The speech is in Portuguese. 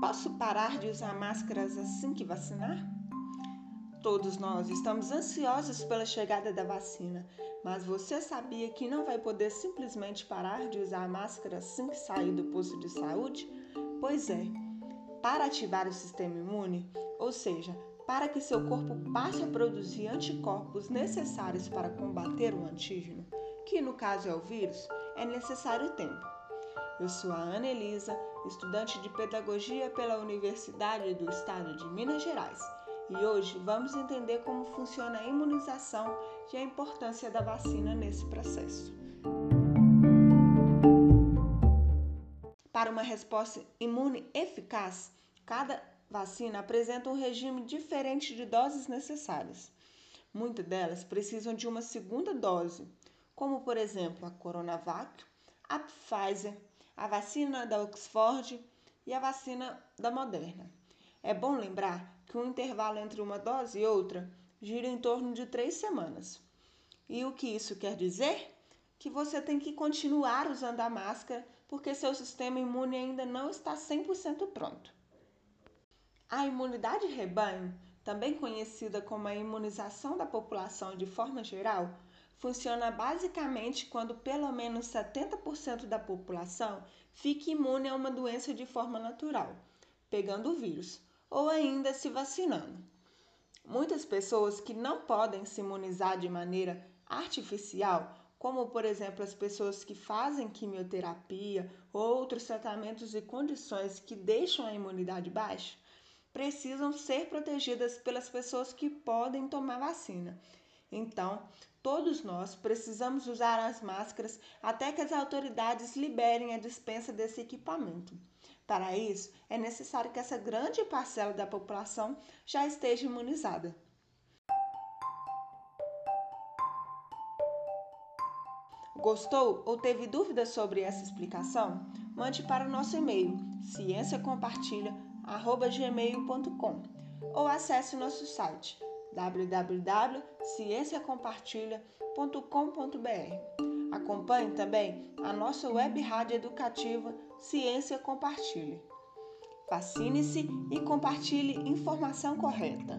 Posso parar de usar máscaras assim que vacinar? Todos nós estamos ansiosos pela chegada da vacina, mas você sabia que não vai poder simplesmente parar de usar máscara assim que sair do posto de saúde? Pois é, para ativar o sistema imune, ou seja, para que seu corpo passe a produzir anticorpos necessários para combater o antígeno, que no caso é o vírus, é necessário tempo. Eu sou a Ana Elisa, estudante de Pedagogia pela Universidade do Estado de Minas Gerais e hoje vamos entender como funciona a imunização e a importância da vacina nesse processo. Para uma resposta imune eficaz, cada vacina apresenta um regime diferente de doses necessárias. Muitas delas precisam de uma segunda dose, como por exemplo a Coronavac, a Pfizer, a vacina da Oxford e a vacina da Moderna. É bom lembrar que o intervalo entre uma dose e outra gira em torno de três semanas. E o que isso quer dizer? Que você tem que continuar usando a máscara porque seu sistema imune ainda não está 100% pronto. A imunidade rebanho, também conhecida como a imunização da população de forma geral, funciona basicamente quando pelo menos 70% da população fica imune a uma doença de forma natural, pegando o vírus ou ainda se vacinando. Muitas pessoas que não podem se imunizar de maneira artificial, como por exemplo as pessoas que fazem quimioterapia ou outros tratamentos e condições que deixam a imunidade baixa, precisam ser protegidas pelas pessoas que podem tomar vacina. Então, todos nós precisamos usar as máscaras até que as autoridades liberem a dispensa desse equipamento. Para isso, é necessário que essa grande parcela da população já esteja imunizada. Gostou ou teve dúvidas sobre essa explicação? Mande para o nosso e-mail cienciacompartilha@gmail.com ou acesse o nosso site www.cienciacompartilha.com.br. Acompanhe também a nossa web rádio educativa Ciência Compartilhe. Vacine-se e compartilhe informação correta.